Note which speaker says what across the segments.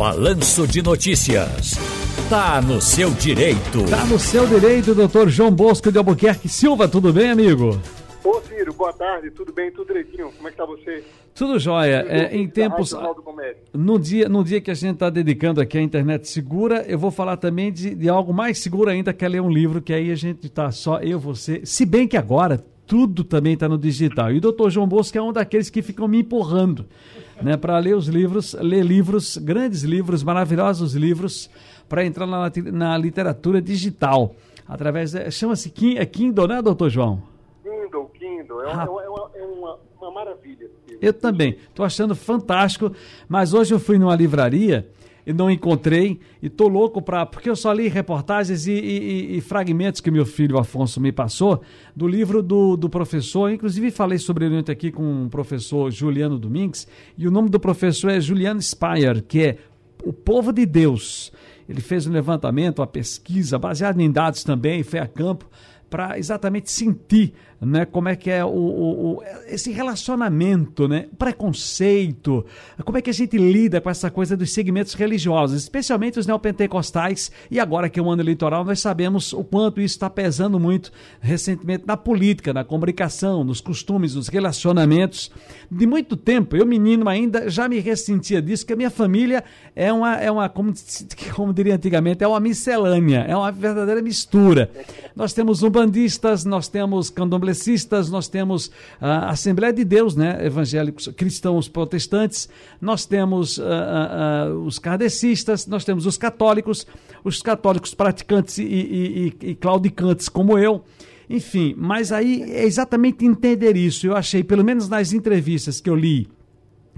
Speaker 1: Balanço de Notícias. Tá no seu direito.
Speaker 2: Tá no seu direito, doutor João Bosco de Albuquerque Silva. Tudo bem, amigo?
Speaker 3: Ô Ciro, boa tarde, tudo bem, tudo direitinho? Como é que tá você?
Speaker 2: Tudo jóia. É, em tempos. No dia, no dia que a gente está dedicando aqui à internet segura, eu vou falar também de, de algo mais seguro ainda, que é ler um livro, que aí a gente está só eu, você. Se bem que agora tudo também está no digital. E o doutor João Bosco é um daqueles que ficam me empurrando né, para ler os livros, ler livros, grandes livros, maravilhosos livros, para entrar na, na literatura digital. Através. Chama-se é Kindle, né, doutor João?
Speaker 3: Kindle, Kindle. É, ah. é, uma, é uma, uma maravilha.
Speaker 2: Eu também. Estou achando fantástico. Mas hoje eu fui numa livraria e não encontrei e tô louco para porque eu só li reportagens e, e, e, fragmentos que meu filho Afonso me passou do livro do, do professor, inclusive falei sobre ele ontem aqui com o professor Juliano Domingues e o nome do professor é Juliano Speyer, que é o povo de Deus. Ele fez um levantamento, uma pesquisa baseada em dados também, foi a campo para exatamente sentir né, como é que é o, o, o, esse relacionamento, né, preconceito, como é que a gente lida com essa coisa dos segmentos religiosos, especialmente os neopentecostais, e agora que é um ano eleitoral, nós sabemos o quanto isso está pesando muito recentemente na política, na comunicação, nos costumes, nos relacionamentos. De muito tempo, eu menino ainda, já me ressentia disso, que a minha família é uma, é uma como, como diria antigamente, é uma miscelânea, é uma verdadeira mistura. Nós temos umbandistas, nós temos candomblessistas, nós temos a Assembleia de Deus, né, evangélicos cristãos protestantes, nós temos uh, uh, os kardecistas, nós temos os católicos, os católicos praticantes e, e, e, e claudicantes como eu. Enfim, mas aí é exatamente entender isso. Eu achei, pelo menos nas entrevistas que eu li,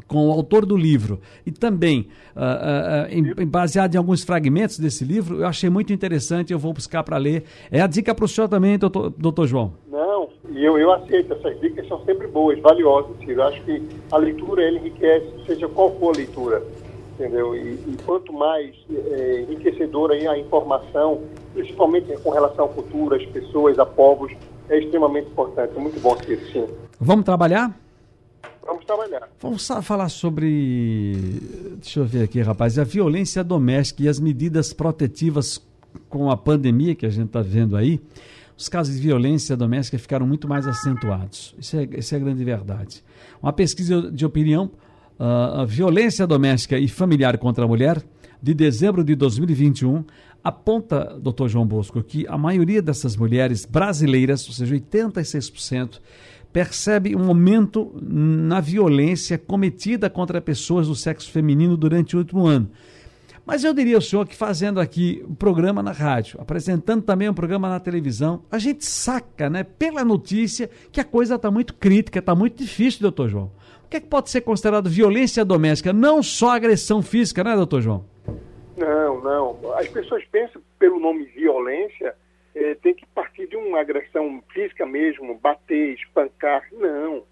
Speaker 2: com o autor do livro e também uh, uh, em, baseado em alguns fragmentos desse livro, eu achei muito interessante, eu vou buscar para ler. É a dica para o senhor também, doutor, doutor João?
Speaker 3: E eu, eu aceito, essas dicas são sempre boas, valiosas, Ciro. Eu acho que a leitura, ele enriquece, seja qual for a leitura, entendeu? E, e quanto mais é, enriquecedora a informação, principalmente com relação à cultura, às pessoas, a povos, é extremamente importante. Muito bom, Ciro, sim.
Speaker 2: Vamos trabalhar?
Speaker 3: Vamos trabalhar.
Speaker 2: Vamos falar sobre. Deixa eu ver aqui, rapaz. A violência doméstica e as medidas protetivas com a pandemia que a gente está vendo aí. Os casos de violência doméstica ficaram muito mais acentuados. Isso é, isso é a grande verdade. Uma pesquisa de opinião, uh, violência doméstica e familiar contra a mulher, de dezembro de 2021, aponta, doutor João Bosco, que a maioria dessas mulheres brasileiras, ou seja, 86%, percebe um aumento na violência cometida contra pessoas do sexo feminino durante o último ano. Mas eu diria ao senhor que fazendo aqui um programa na rádio, apresentando também um programa na televisão, a gente saca, né, pela notícia, que a coisa está muito crítica, está muito difícil, doutor João. O que, é que pode ser considerado violência doméstica? Não só agressão física, né, doutor João?
Speaker 3: Não, não. As pessoas pensam pelo nome violência, é, tem que partir de uma agressão física mesmo, bater, espancar. Não.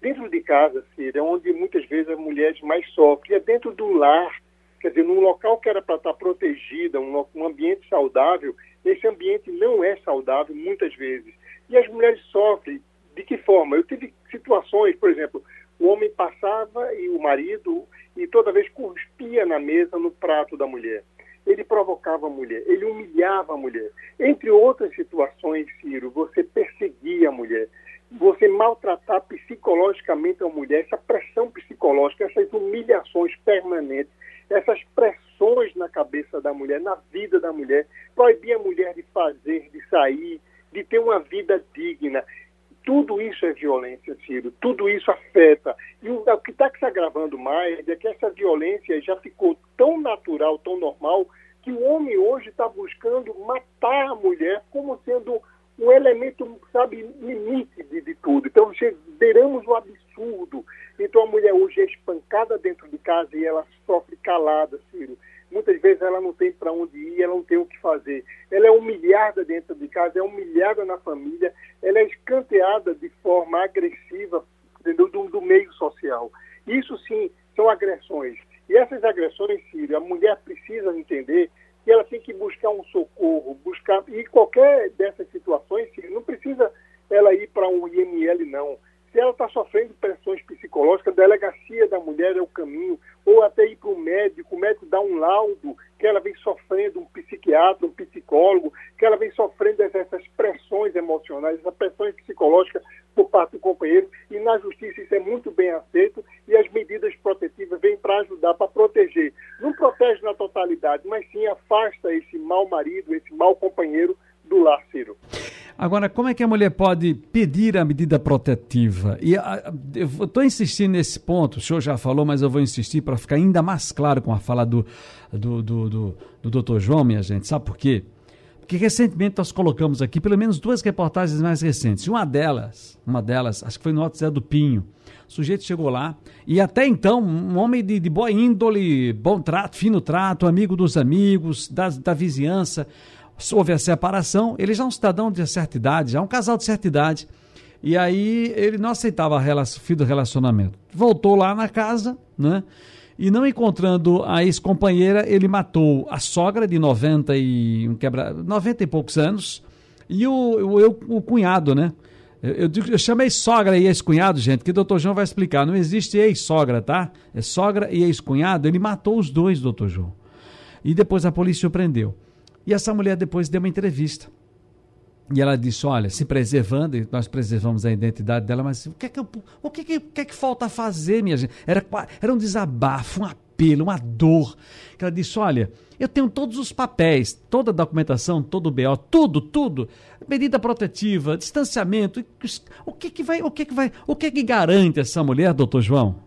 Speaker 3: Dentro de casa, Cida, é onde muitas vezes as mulheres mais sofrem. É dentro do lar, quer dizer, num local que era para estar protegida, um, um ambiente saudável, esse ambiente não é saudável muitas vezes. E as mulheres sofrem. De que forma? Eu tive situações, por exemplo, o homem passava e o marido, e toda vez cuspia na mesa, no prato da mulher ele provocava a mulher, ele humilhava a mulher. Entre outras situações, Ciro, você perseguia a mulher, você maltratar psicologicamente a mulher, essa pressão psicológica, essas humilhações permanentes, essas pressões na cabeça da mulher, na vida da mulher, proibir a mulher de fazer, de sair, de ter uma vida digna. Tudo isso é violência, Ciro. Tudo isso afeta. E o, que está se agravando mais é que essa violência já ficou tão natural, tão normal, que o homem hoje está buscando matar a mulher como sendo um elemento, sabe, limite de, de tudo. Então, beiramos o absurdo. Então, a mulher hoje é espancada dentro de casa e ela sofre calada, Ciro. Muitas vezes ela não tem para onde ir, ela não tem o que fazer. Ela é humilhada dentro de casa, é humilhada na família, ela é escanteada de forma agressiva do, do meio social. Isso sim são agressões. E essas agressões, Ciro, a mulher precisa entender que ela tem que buscar um socorro, buscar. E qualquer dessas situações, Ciro, não precisa ela ir para um IML, não. Se ela está sofrendo pressões psicológicas, a delegacia da mulher é o caminho, ou até ir para o médico, o médico dá um um laudo que ela vem sofrendo, um psiquiatra, um psicólogo, que ela vem sofrendo essas pressões emocionais, essas pressões psicológicas por parte do companheiro, e na justiça isso é muito bem aceito, e as medidas protetivas vêm para ajudar, para proteger. Não protege na totalidade, mas sim afasta esse mau marido, esse mau companheiro do lar, Ciro.
Speaker 2: Agora, como é que a mulher pode pedir a medida protetiva? E a, eu estou insistindo nesse ponto, o senhor já falou, mas eu vou insistir para ficar ainda mais claro com a fala do, do, do, do, do doutor João, minha gente. Sabe por quê? Porque recentemente nós colocamos aqui pelo menos duas reportagens mais recentes. Uma delas, uma delas, acho que foi no Alto Zé do Pinho. O sujeito chegou lá e até então, um homem de, de boa índole, bom trato, fino trato, amigo dos amigos, da, da vizinhança houve a separação, ele já é um cidadão de certa idade, já é um casal de certa idade, e aí ele não aceitava o fim do relacionamento. Voltou lá na casa, né? E não encontrando a ex-companheira, ele matou a sogra de 90 e, um quebra, 90 e poucos anos e o, o, o cunhado, né? Eu, eu, eu chamei sogra e ex-cunhado, gente, que o doutor João vai explicar. Não existe ex-sogra, tá? É sogra e ex-cunhado. Ele matou os dois, doutor João. E depois a polícia o prendeu. E essa mulher depois deu uma entrevista. E ela disse: Olha, se preservando, e nós preservamos a identidade dela, mas o que é que, eu, o que, é que, o que, é que falta fazer, minha gente? Era, era um desabafo, um apelo, uma dor. Ela disse: Olha, eu tenho todos os papéis, toda a documentação, todo o BO, tudo, tudo, medida protetiva, distanciamento. O que que vai, o que que vai, o que que garante essa mulher, doutor João?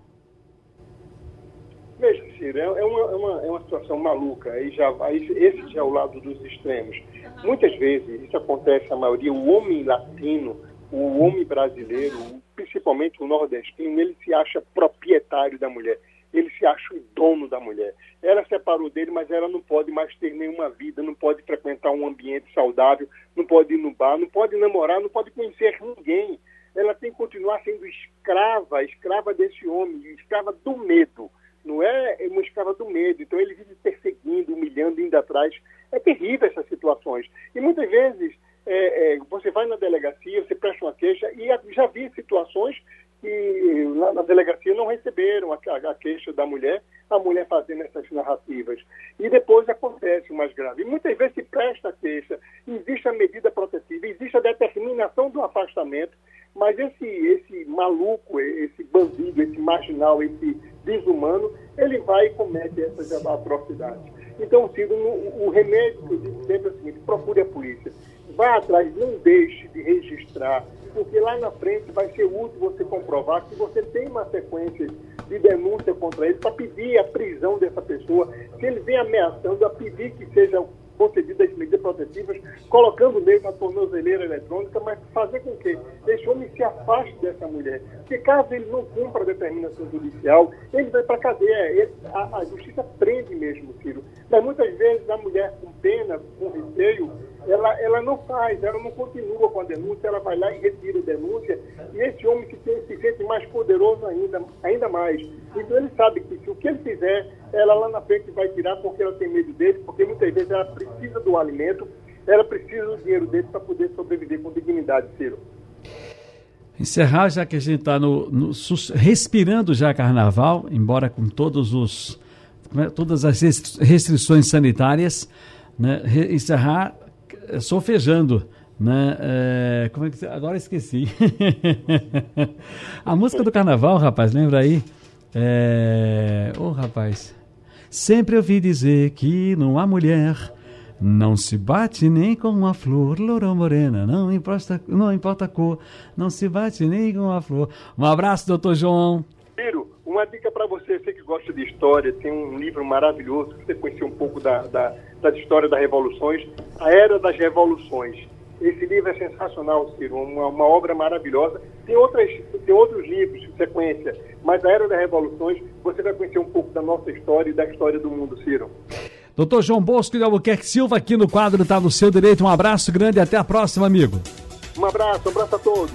Speaker 3: É, é uma, é uma, é uma situação maluca. Aí já, aí, esse já é o lado dos extremos. Muitas vezes, isso acontece, a maioria, o homem latino, o homem brasileiro, principalmente o nordestino, ele se acha proprietário da mulher. Ele se acha o dono da mulher. Ela separou dele, mas ela não pode mais ter nenhuma vida, não pode frequentar um ambiente saudável, não pode ir no bar, não pode namorar, não pode conhecer ninguém. Ela tem que continuar sendo escrava, escrava desse homem, escrava do medo não é uma escrava do medo. Então ele vive perseguindo, humilhando, indo atrás. É terrível essas situações. E muitas vezes é, é, você vai na delegacia, você presta uma queixa, e já vi situações que lá na delegacia não receberam a, a, a, queixa da mulher, a mulher fazendo essas narrativas. E depois acontece o mais grave. E muitas vezes se presta a queixa, existe a medida protetiva, existe a determinação do afastamento, mas esse, esse maluco, esse bandido, esse marginal, esse desumano, ele vai e comete essas atrocidades. Então, Ciro, o remédio que eu digo sempre é o seguinte, procure a polícia. Vá atrás, não deixe de registrar, porque lá na frente vai ser útil você comprovar que você tem uma sequência de denúncia contra ele para pedir a prisão dessa pessoa. Se ele vem ameaçando, a pedir que seja concedidas medidas protetivas, colocando nele na tornozeleira eletrônica, mas fazer com que esse homem se afaste dessa mulher. Porque caso ele não cumpra a determinação judicial, ele vai para a cadeia. A, justiça prende mesmo, Ciro. Mas muitas vezes a mulher com pena, com receio, ela, ela não faz, ela não continua com a denúncia, ela vai lá e retira a denúncia, e esse homem se, se sente mais poderoso ainda, ainda mais. Então ele sabe que se o que ele fizer, ela lá na frente vai tirar porque ela tem medo dele, porque muitas vezes ela precisa do alimento, ela precisa do dinheiro dele para poder sobreviver com dignidade, Ciro.
Speaker 2: Encerrar, já que a gente está no, no, respirando já carnaval, embora com todos os, é, todas as restrições sanitárias, né, encerrar solfejando. Né? É, como é que agora esqueci. a música do carnaval, rapaz, lembra aí? É, ô oh, rapaz, sempre ouvi dizer que não há mulher não se bate nem com uma flor, loura morena, não importa, não importa a cor, não se bate nem com uma flor. Um abraço, doutor João.
Speaker 3: Uma dica para você, você que gosta de história, tem um livro maravilhoso, você conhecer um pouco da, da, da história das revoluções, A Era das Revoluções. Esse livro é sensacional, Ciro, uma, uma obra maravilhosa. Tem, outras, tem outros livros de sequência, mas a Era das Revoluções, você vai conhecer um pouco da nossa história e da história do mundo, Ciro.
Speaker 2: Doutor João Bosco de Albuquerque Silva, aqui no quadro Está no Seu Direito. Um abraço grande e até a próxima, amigo.
Speaker 3: Um abraço, um abraço a todos.